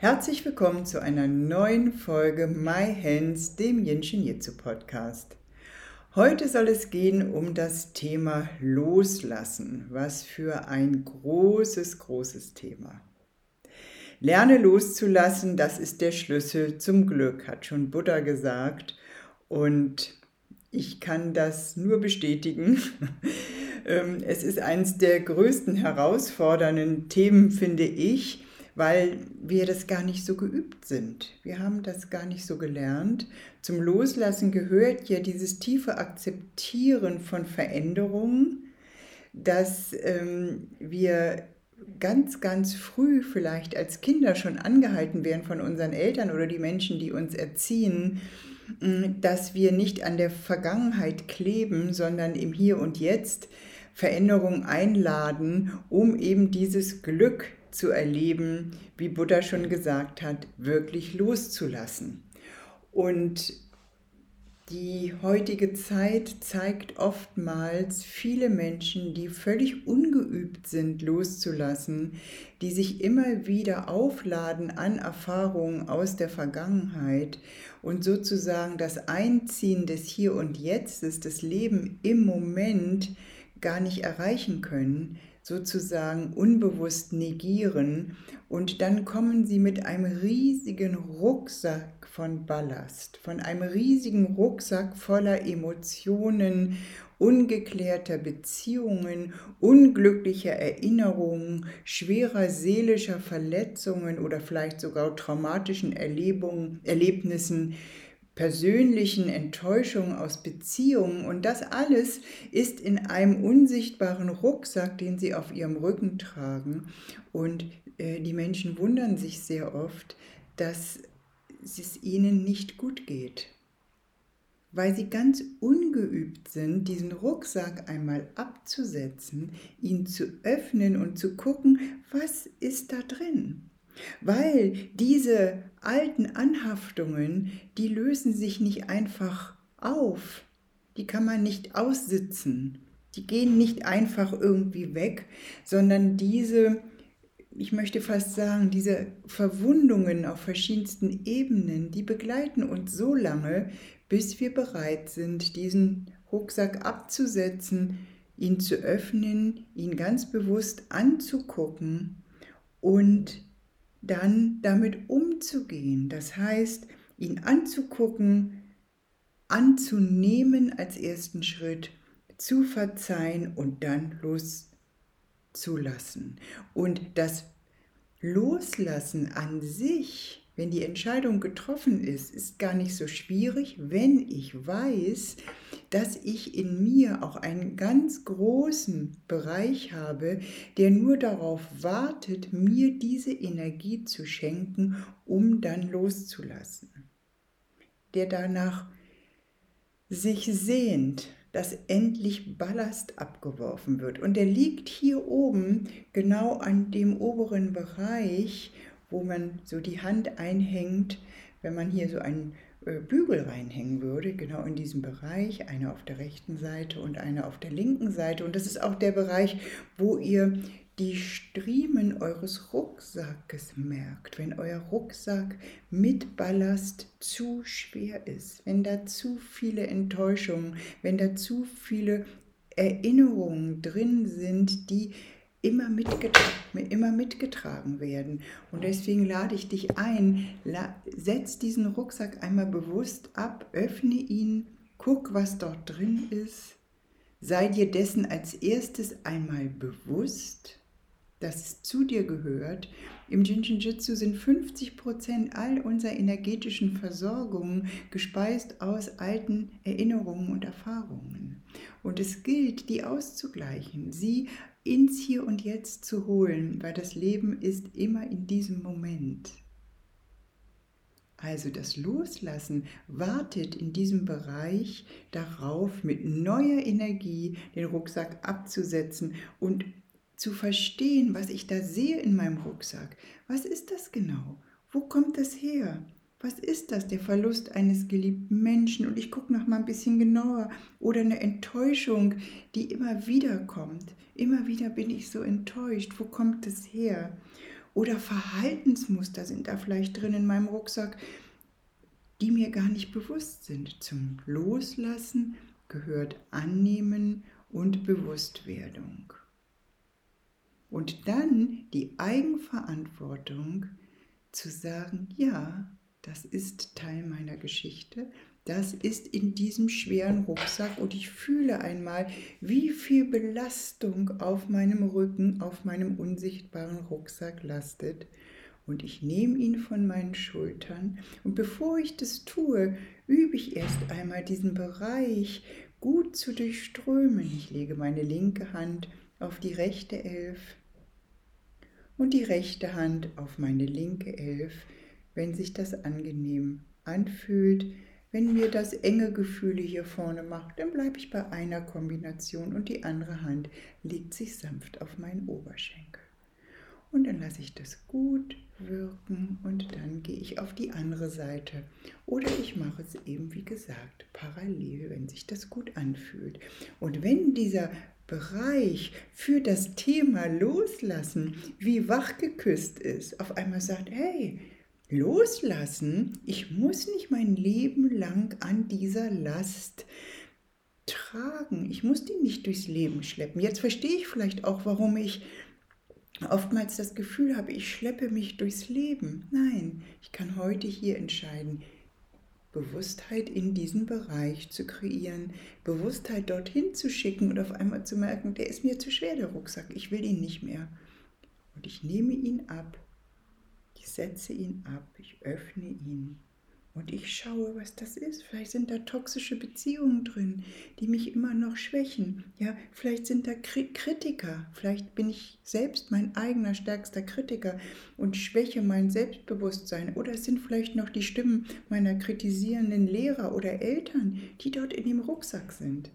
Herzlich willkommen zu einer neuen Folge My Hands, dem Jinshin Jitsu Podcast. Heute soll es gehen um das Thema Loslassen. Was für ein großes, großes Thema. Lerne loszulassen, das ist der Schlüssel zum Glück, hat schon Buddha gesagt. Und ich kann das nur bestätigen. Ähm, es ist eines der größten herausfordernden Themen, finde ich weil wir das gar nicht so geübt sind. Wir haben das gar nicht so gelernt. Zum Loslassen gehört ja dieses tiefe Akzeptieren von Veränderungen, dass ähm, wir ganz, ganz früh vielleicht als Kinder schon angehalten werden von unseren Eltern oder die Menschen, die uns erziehen, dass wir nicht an der Vergangenheit kleben, sondern im Hier und Jetzt Veränderungen einladen, um eben dieses Glück zu erleben, wie Buddha schon gesagt hat, wirklich loszulassen. Und die heutige Zeit zeigt oftmals viele Menschen, die völlig ungeübt sind, loszulassen, die sich immer wieder aufladen an Erfahrungen aus der Vergangenheit und sozusagen das Einziehen des Hier und Jetztes, das Leben im Moment gar nicht erreichen können, sozusagen unbewusst negieren und dann kommen sie mit einem riesigen Rucksack von Ballast, von einem riesigen Rucksack voller Emotionen, ungeklärter Beziehungen, unglücklicher Erinnerungen, schwerer seelischer Verletzungen oder vielleicht sogar traumatischen Erlebungen, Erlebnissen, persönlichen Enttäuschungen aus Beziehungen und das alles ist in einem unsichtbaren Rucksack, den sie auf ihrem Rücken tragen. Und äh, die Menschen wundern sich sehr oft, dass es ihnen nicht gut geht, weil sie ganz ungeübt sind, diesen Rucksack einmal abzusetzen, ihn zu öffnen und zu gucken, was ist da drin. Weil diese alten Anhaftungen, die lösen sich nicht einfach auf. Die kann man nicht aussitzen. Die gehen nicht einfach irgendwie weg, sondern diese, ich möchte fast sagen, diese Verwundungen auf verschiedensten Ebenen, die begleiten uns so lange, bis wir bereit sind, diesen Rucksack abzusetzen, ihn zu öffnen, ihn ganz bewusst anzugucken und dann damit umzugehen. Das heißt, ihn anzugucken, anzunehmen als ersten Schritt, zu verzeihen und dann loszulassen. Und das Loslassen an sich wenn die Entscheidung getroffen ist, ist gar nicht so schwierig, wenn ich weiß, dass ich in mir auch einen ganz großen Bereich habe, der nur darauf wartet, mir diese Energie zu schenken, um dann loszulassen. Der danach sich sehnt, dass endlich Ballast abgeworfen wird. Und der liegt hier oben, genau an dem oberen Bereich, wo man so die Hand einhängt, wenn man hier so einen äh, Bügel reinhängen würde, genau in diesem Bereich, eine auf der rechten Seite und eine auf der linken Seite. Und das ist auch der Bereich, wo ihr die Striemen eures Rucksackes merkt, wenn euer Rucksack mit Ballast zu schwer ist, wenn da zu viele Enttäuschungen, wenn da zu viele Erinnerungen drin sind, die immer, mitgetragen, immer mitgetragen werden. Und deswegen lade ich dich ein, setz diesen Rucksack einmal bewusst ab, öffne ihn, guck, was dort drin ist, sei dir dessen als erstes einmal bewusst, dass es zu dir gehört. Im Jinjin-Jitsu sind 50 Prozent all unserer energetischen Versorgung gespeist aus alten Erinnerungen und Erfahrungen. Und es gilt, die auszugleichen, sie ins Hier und Jetzt zu holen, weil das Leben ist immer in diesem Moment. Also das Loslassen wartet in diesem Bereich darauf, mit neuer Energie den Rucksack abzusetzen und zu verstehen, was ich da sehe in meinem Rucksack. Was ist das genau? Wo kommt das her? Was ist das, der Verlust eines geliebten Menschen? Und ich gucke noch mal ein bisschen genauer. Oder eine Enttäuschung, die immer wieder kommt. Immer wieder bin ich so enttäuscht. Wo kommt das her? Oder Verhaltensmuster sind da vielleicht drin in meinem Rucksack, die mir gar nicht bewusst sind. Zum Loslassen gehört Annehmen und Bewusstwerdung. Und dann die Eigenverantwortung zu sagen, ja, das ist Teil meiner Geschichte, das ist in diesem schweren Rucksack und ich fühle einmal, wie viel Belastung auf meinem Rücken, auf meinem unsichtbaren Rucksack lastet. Und ich nehme ihn von meinen Schultern und bevor ich das tue, übe ich erst einmal diesen Bereich gut zu durchströmen. Ich lege meine linke Hand auf die rechte Elf und die rechte Hand auf meine linke Elf wenn sich das angenehm anfühlt. Wenn mir das enge Gefühle hier vorne macht, dann bleibe ich bei einer Kombination und die andere Hand legt sich sanft auf meinen Oberschenkel. Und dann lasse ich das gut wirken und dann gehe ich auf die andere Seite. Oder ich mache es eben, wie gesagt, parallel, wenn sich das gut anfühlt. Und wenn dieser Bereich für das Thema Loslassen wie wach geküsst ist, auf einmal sagt, hey, loslassen. Ich muss nicht mein Leben lang an dieser Last tragen. Ich muss die nicht durchs Leben schleppen. Jetzt verstehe ich vielleicht auch, warum ich oftmals das Gefühl habe, ich schleppe mich durchs Leben. Nein, ich kann heute hier entscheiden, Bewusstheit in diesen Bereich zu kreieren, Bewusstheit dorthin zu schicken und auf einmal zu merken, der ist mir zu schwer, der Rucksack, ich will ihn nicht mehr. Und ich nehme ihn ab ich setze ihn ab, ich öffne ihn und ich schaue, was das ist. Vielleicht sind da toxische Beziehungen drin, die mich immer noch schwächen. Ja, vielleicht sind da Kritiker. Vielleicht bin ich selbst mein eigener stärkster Kritiker und schwäche mein Selbstbewusstsein. Oder es sind vielleicht noch die Stimmen meiner kritisierenden Lehrer oder Eltern, die dort in dem Rucksack sind.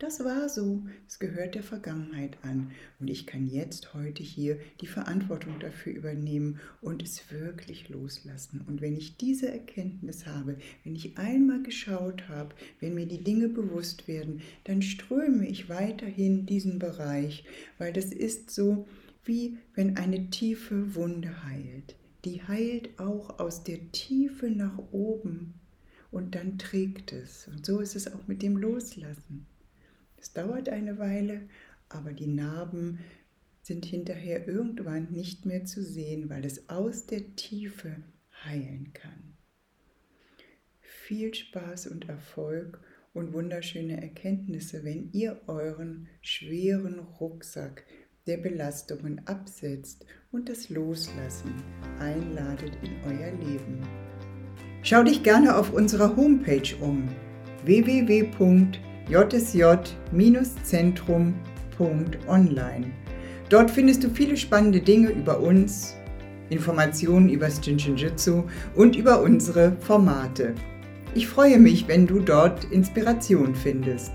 Das war so, es gehört der Vergangenheit an und ich kann jetzt heute hier die Verantwortung dafür übernehmen und es wirklich loslassen. Und wenn ich diese Erkenntnis habe, wenn ich einmal geschaut habe, wenn mir die Dinge bewusst werden, dann ströme ich weiterhin diesen Bereich, weil das ist so wie wenn eine tiefe Wunde heilt. Die heilt auch aus der Tiefe nach oben und dann trägt es. Und so ist es auch mit dem Loslassen. Es dauert eine Weile, aber die Narben sind hinterher irgendwann nicht mehr zu sehen, weil es aus der Tiefe heilen kann. Viel Spaß und Erfolg und wunderschöne Erkenntnisse, wenn ihr euren schweren Rucksack der Belastungen absetzt und das Loslassen einladet in euer Leben. Schau dich gerne auf unserer Homepage um www jsj-zentrum.online. Dort findest du viele spannende Dinge über uns, Informationen über das Jinshinjutsu und über unsere Formate. Ich freue mich, wenn du dort Inspiration findest.